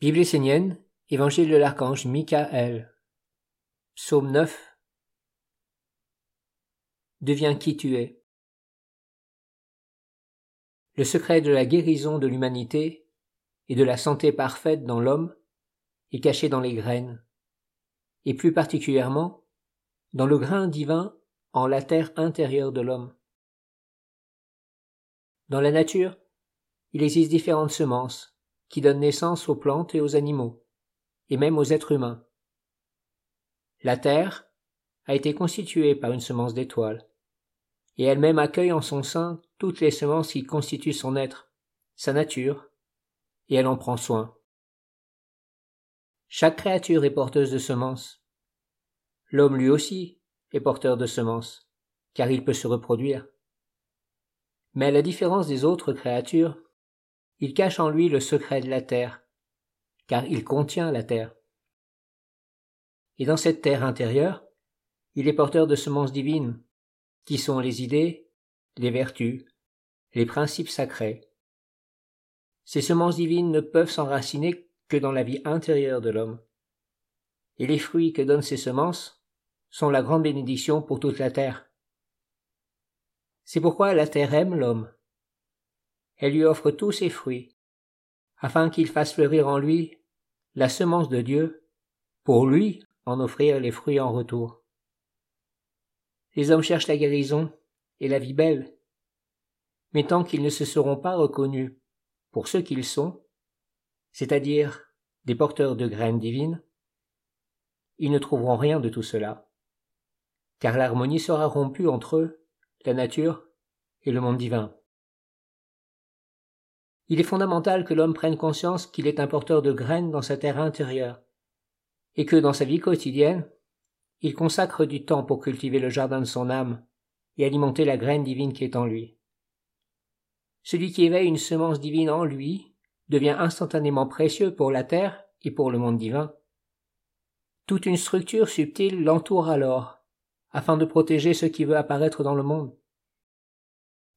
Bible essénienne, Évangile de l'archange Michael. Psaume 9. Deviens qui tu es. Le secret de la guérison de l'humanité et de la santé parfaite dans l'homme est caché dans les graines, et plus particulièrement dans le grain divin en la terre intérieure de l'homme. Dans la nature, il existe différentes semences qui donne naissance aux plantes et aux animaux, et même aux êtres humains. La Terre a été constituée par une semence d'étoiles, et elle-même accueille en son sein toutes les semences qui constituent son être, sa nature, et elle en prend soin. Chaque créature est porteuse de semences. L'homme lui aussi est porteur de semences, car il peut se reproduire. Mais à la différence des autres créatures, il cache en lui le secret de la terre, car il contient la terre. Et dans cette terre intérieure, il est porteur de semences divines, qui sont les idées, les vertus, les principes sacrés. Ces semences divines ne peuvent s'enraciner que dans la vie intérieure de l'homme. Et les fruits que donnent ces semences sont la grande bénédiction pour toute la terre. C'est pourquoi la terre aime l'homme, elle lui offre tous ses fruits, afin qu'il fasse fleurir en lui la semence de Dieu, pour lui en offrir les fruits en retour. Les hommes cherchent la guérison et la vie belle, mais tant qu'ils ne se seront pas reconnus pour ce qu'ils sont, c'est-à-dire des porteurs de graines divines, ils ne trouveront rien de tout cela, car l'harmonie sera rompue entre eux, la nature et le monde divin. Il est fondamental que l'homme prenne conscience qu'il est un porteur de graines dans sa terre intérieure, et que dans sa vie quotidienne, il consacre du temps pour cultiver le jardin de son âme et alimenter la graine divine qui est en lui. Celui qui éveille une semence divine en lui devient instantanément précieux pour la terre et pour le monde divin. Toute une structure subtile l'entoure alors, afin de protéger ce qui veut apparaître dans le monde.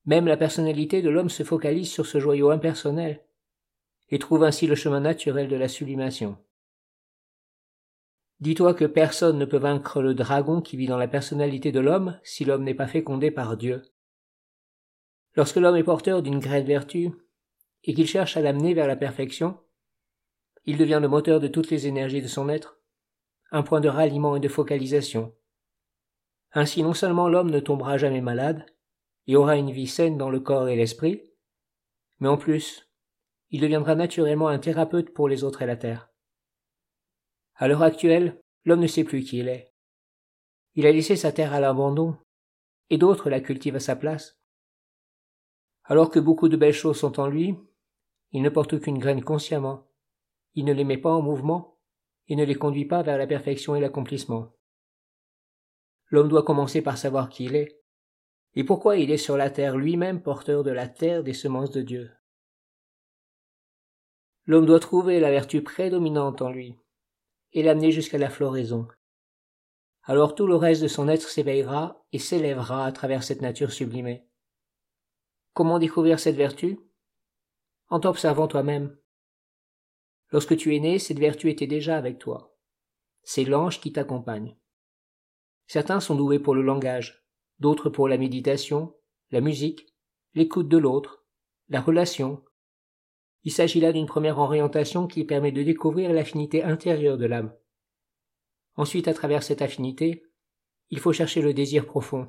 Même la personnalité de l'homme se focalise sur ce joyau impersonnel, et trouve ainsi le chemin naturel de la sublimation. Dis-toi que personne ne peut vaincre le dragon qui vit dans la personnalité de l'homme si l'homme n'est pas fécondé par Dieu. Lorsque l'homme est porteur d'une graine vertu, et qu'il cherche à l'amener vers la perfection, il devient le moteur de toutes les énergies de son être, un point de ralliement et de focalisation. Ainsi non seulement l'homme ne tombera jamais malade, et aura une vie saine dans le corps et l'esprit, mais en plus, il deviendra naturellement un thérapeute pour les autres et la terre. À l'heure actuelle, l'homme ne sait plus qui il est. Il a laissé sa terre à l'abandon, et d'autres la cultivent à sa place. Alors que beaucoup de belles choses sont en lui, il ne porte aucune graine consciemment, il ne les met pas en mouvement, et ne les conduit pas vers la perfection et l'accomplissement. L'homme doit commencer par savoir qui il est, et pourquoi il est sur la terre lui-même porteur de la terre des semences de Dieu? L'homme doit trouver la vertu prédominante en lui, et l'amener jusqu'à la floraison. Alors tout le reste de son être s'éveillera et s'élèvera à travers cette nature sublimée. Comment découvrir cette vertu? En t'observant toi-même. Lorsque tu es né, cette vertu était déjà avec toi. C'est l'ange qui t'accompagne. Certains sont doués pour le langage, d'autres pour la méditation, la musique, l'écoute de l'autre, la relation. Il s'agit là d'une première orientation qui permet de découvrir l'affinité intérieure de l'âme. Ensuite, à travers cette affinité, il faut chercher le désir profond.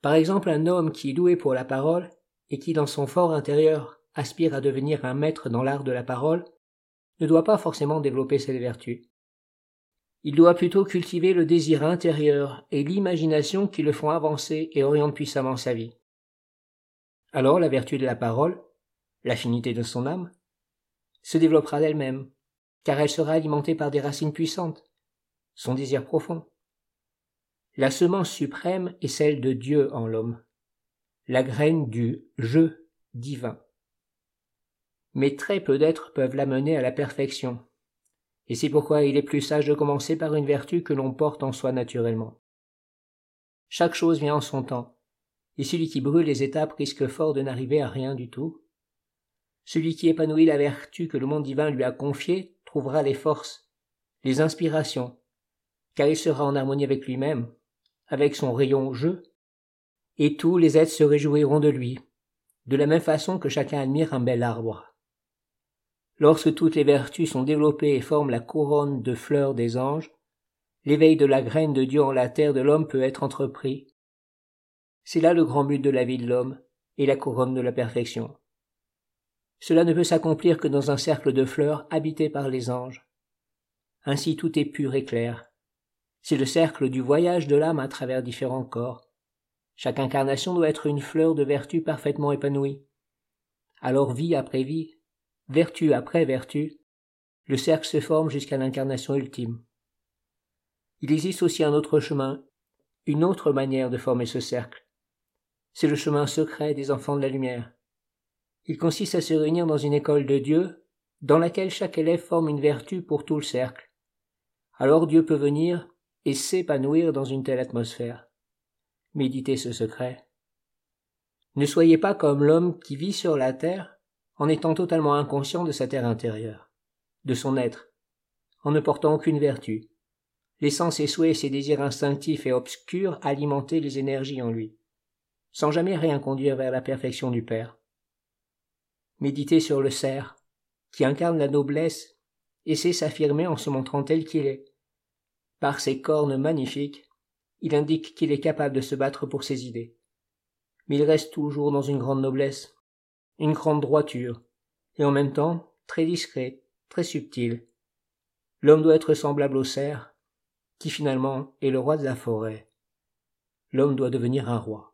Par exemple, un homme qui est doué pour la parole et qui, dans son fort intérieur, aspire à devenir un maître dans l'art de la parole, ne doit pas forcément développer cette vertu. Il doit plutôt cultiver le désir intérieur et l'imagination qui le font avancer et orientent puissamment sa vie. Alors la vertu de la parole, l'affinité de son âme, se développera d'elle-même, car elle sera alimentée par des racines puissantes, son désir profond. La semence suprême est celle de Dieu en l'homme, la graine du je divin. Mais très peu d'êtres peuvent l'amener à la perfection, et c'est pourquoi il est plus sage de commencer par une vertu que l'on porte en soi naturellement. Chaque chose vient en son temps, et celui qui brûle les étapes risque fort de n'arriver à rien du tout. Celui qui épanouit la vertu que le monde divin lui a confiée trouvera les forces, les inspirations, car il sera en harmonie avec lui-même, avec son rayon jeu, et tous les êtres se réjouiront de lui, de la même façon que chacun admire un bel arbre. Lorsque toutes les vertus sont développées et forment la couronne de fleurs des anges, l'éveil de la graine de Dieu en la terre de l'homme peut être entrepris. C'est là le grand but de la vie de l'homme et la couronne de la perfection. Cela ne peut s'accomplir que dans un cercle de fleurs habité par les anges. Ainsi tout est pur et clair. C'est le cercle du voyage de l'âme à travers différents corps. Chaque incarnation doit être une fleur de vertu parfaitement épanouie. Alors vie après vie, vertu après vertu, le cercle se forme jusqu'à l'incarnation ultime. Il existe aussi un autre chemin, une autre manière de former ce cercle. C'est le chemin secret des enfants de la lumière. Il consiste à se réunir dans une école de Dieu, dans laquelle chaque élève forme une vertu pour tout le cercle. Alors Dieu peut venir et s'épanouir dans une telle atmosphère. Méditez ce secret. Ne soyez pas comme l'homme qui vit sur la terre en étant totalement inconscient de sa terre intérieure, de son être, en ne portant aucune vertu, laissant ses souhaits et ses désirs instinctifs et obscurs alimenter les énergies en lui, sans jamais rien conduire vers la perfection du Père. Méditez sur le cerf, qui incarne la noblesse et sait s'affirmer en se montrant tel qu'il est. Par ses cornes magnifiques, il indique qu'il est capable de se battre pour ses idées. Mais il reste toujours dans une grande noblesse, une grande droiture, et en même temps très discret, très subtil. L'homme doit être semblable au cerf, qui finalement est le roi de la forêt. L'homme doit devenir un roi.